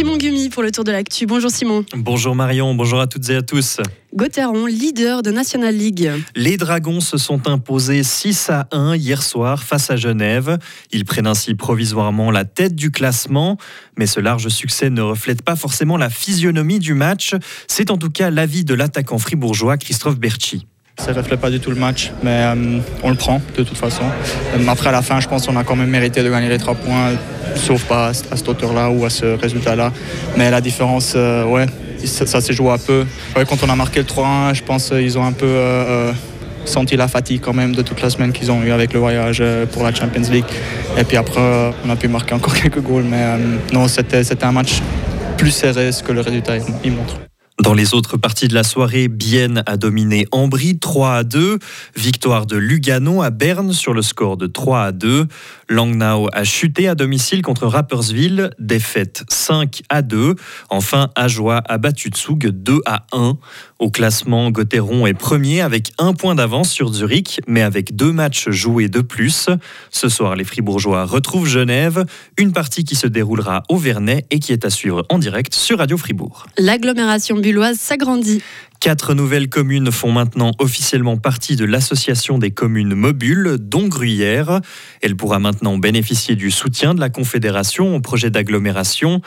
Simon Gumi pour le tour de l'actu. Bonjour Simon. Bonjour Marion, bonjour à toutes et à tous. Gauthieron, leader de National League. Les Dragons se sont imposés 6 à 1 hier soir face à Genève. Ils prennent ainsi provisoirement la tête du classement, mais ce large succès ne reflète pas forcément la physionomie du match. C'est en tout cas l'avis de l'attaquant fribourgeois Christophe Berchi. Ça ne reflète pas du tout le match, mais euh, on le prend de toute façon. Euh, après, à la fin, je pense qu'on a quand même mérité de gagner les trois points, sauf pas à, cette hauteur-là ou à ce résultat-là. Mais la différence, euh, ouais, ça, s'est joué un peu. quand on a marqué le 3-1, je pense qu'ils ont un peu senti la fatigue quand même de toute la semaine qu'ils ont eu avec le voyage pour la Champions League. Et puis après, on a pu marquer encore quelques goals, mais non, c'était un match plus serré ce que le résultat il montre. Dans les autres parties de la soirée, Bienne a dominé Ambry 3 à 2. Victoire de Lugano à Berne sur le score de 3 à 2. Langnau a chuté à domicile contre Rapperswil, défaite 5 à 2. Enfin, Ajoie a battu Tsug 2 à 1. Au classement, Gotteron est premier avec un point d'avance sur Zurich, mais avec deux matchs joués de plus. Ce soir, les Fribourgeois retrouvent Genève, une partie qui se déroulera au Vernet et qui est à suivre en direct sur Radio Fribourg. L'agglomération s'agrandit. Quatre nouvelles communes font maintenant officiellement partie de l'association des communes mobiles, dont Gruyère. Elle pourra maintenant bénéficier du soutien de la Confédération au projet d'agglomération.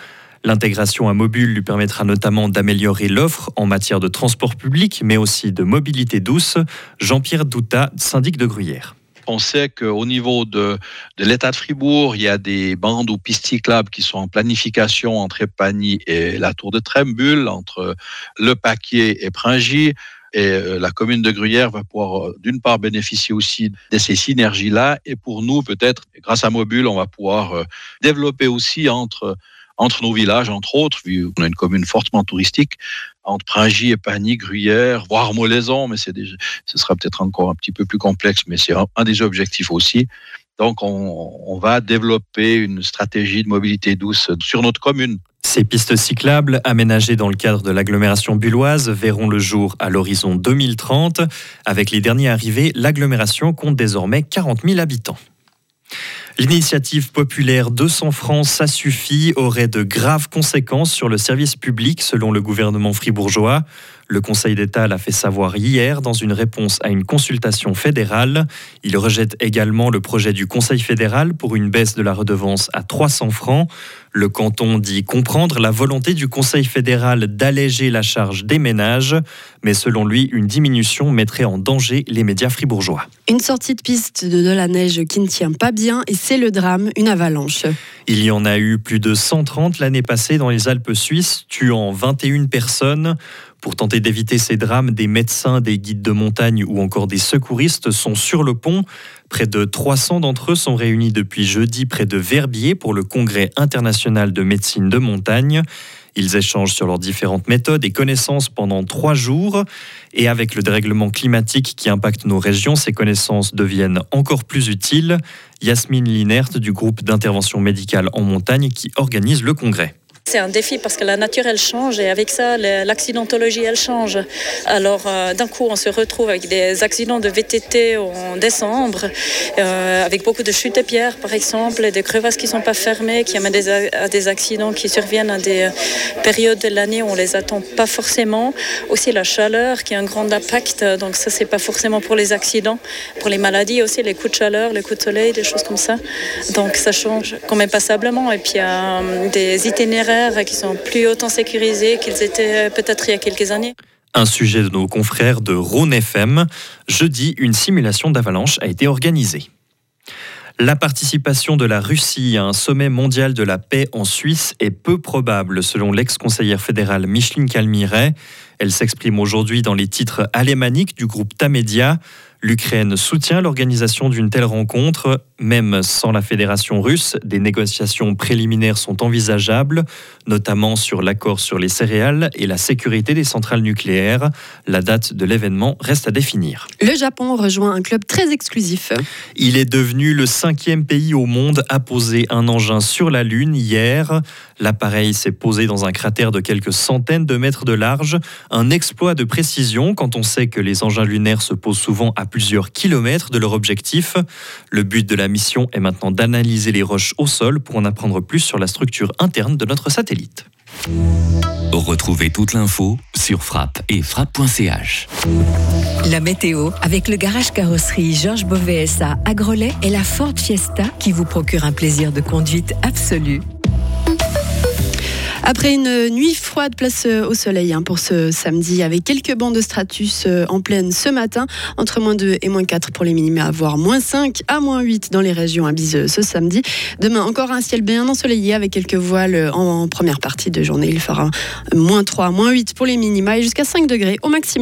L'intégration à mobile lui permettra notamment d'améliorer l'offre en matière de transport public, mais aussi de mobilité douce. Jean-Pierre Douta, syndic de Gruyère. On sait qu'au niveau de, l'État de Fribourg, il y a des bandes ou pistes cyclables qui sont en planification entre Epagny et la Tour de Trembul, entre Le Paquier et Pringy. Et euh, la commune de Gruyère va pouvoir, euh, d'une part, bénéficier aussi de ces synergies-là. Et pour nous, peut-être, grâce à Mobile, on va pouvoir euh, développer aussi entre entre nos villages, entre autres, vu qu'on a une commune fortement touristique, entre Pringy, Epagny, Gruyère, voire Molaison, mais c'est ce sera peut-être encore un petit peu plus complexe, mais c'est un, des objectifs aussi. Donc, on, on va développer une stratégie de mobilité douce sur notre commune. Ces pistes cyclables, aménagées dans le cadre de l'agglomération bulloise, verront le jour à l'horizon 2030. Avec les derniers arrivés, l'agglomération compte désormais 40 000 habitants. L'initiative populaire 200 francs, ça suffit, aurait de graves conséquences sur le service public selon le gouvernement fribourgeois. Le Conseil d'État l'a fait savoir hier dans une réponse à une consultation fédérale. Il rejette également le projet du Conseil fédéral pour une baisse de la redevance à 300 francs. Le canton dit comprendre la volonté du Conseil fédéral d'alléger la charge des ménages, mais selon lui, une diminution mettrait en danger les médias fribourgeois. Une sortie de piste de, de la neige qui ne tient pas bien et c'est le drame, une avalanche. Il y en a eu plus de 130 l'année passée dans les Alpes suisses, tuant 21 personnes. Pour tenter d'éviter ces drames, des médecins, des guides de montagne ou encore des secouristes sont sur le pont. Près de 300 d'entre eux sont réunis depuis jeudi près de Verbier pour le Congrès international de médecine de montagne. Ils échangent sur leurs différentes méthodes et connaissances pendant trois jours. Et avec le dérèglement climatique qui impacte nos régions, ces connaissances deviennent encore plus utiles. Yasmine Linert du groupe d'intervention médicale en montagne qui organise le congrès. C'est un défi parce que la nature, elle change et avec ça, l'accidentologie, elle change. Alors, euh, d'un coup, on se retrouve avec des accidents de VTT en décembre, euh, avec beaucoup de chutes de pierres, par exemple, et des crevasses qui ne sont pas fermées, qui amènent à des accidents qui surviennent à des périodes de l'année où on les attend pas forcément. Aussi, la chaleur qui a un grand impact. Donc, ça, c'est pas forcément pour les accidents, pour les maladies aussi, les coups de chaleur, les coups de soleil, des choses comme ça. Donc, ça change quand même passablement. Et puis, il y a euh, des itinéraires qui sont plus autant sécurisés qu'ils étaient peut-être il y a quelques années. Un sujet de nos confrères de Rhône FM. Jeudi, une simulation d'avalanche a été organisée. La participation de la Russie à un sommet mondial de la paix en Suisse est peu probable, selon l'ex-conseillère fédérale Micheline Calmiret. Elle s'exprime aujourd'hui dans les titres alémaniques du groupe Tamedia. L'Ukraine soutient l'organisation d'une telle rencontre. Même sans la Fédération russe, des négociations préliminaires sont envisageables, notamment sur l'accord sur les céréales et la sécurité des centrales nucléaires. La date de l'événement reste à définir. Le Japon rejoint un club très exclusif. Il est devenu le cinquième pays au monde à poser un engin sur la Lune hier. L'appareil s'est posé dans un cratère de quelques centaines de mètres de large. Un exploit de précision quand on sait que les engins lunaires se posent souvent à plusieurs kilomètres de leur objectif. Le but de la mission est maintenant d'analyser les roches au sol pour en apprendre plus sur la structure interne de notre satellite. Retrouvez toute l'info sur frappe et frappe.ch. La météo avec le garage carrosserie Georges Beauvais SA à Grelais et la Ford Fiesta qui vous procure un plaisir de conduite absolu. Après une nuit froide, place euh, au soleil hein, pour ce samedi, avec quelques bancs de stratus euh, en pleine ce matin, entre moins 2 et moins 4 pour les minima, voire moins 5 à moins 8 dans les régions abysses ce samedi. Demain, encore un ciel bien ensoleillé avec quelques voiles en première partie de journée. Il fera moins 3, moins 8 pour les minima et jusqu'à 5 degrés au maximum.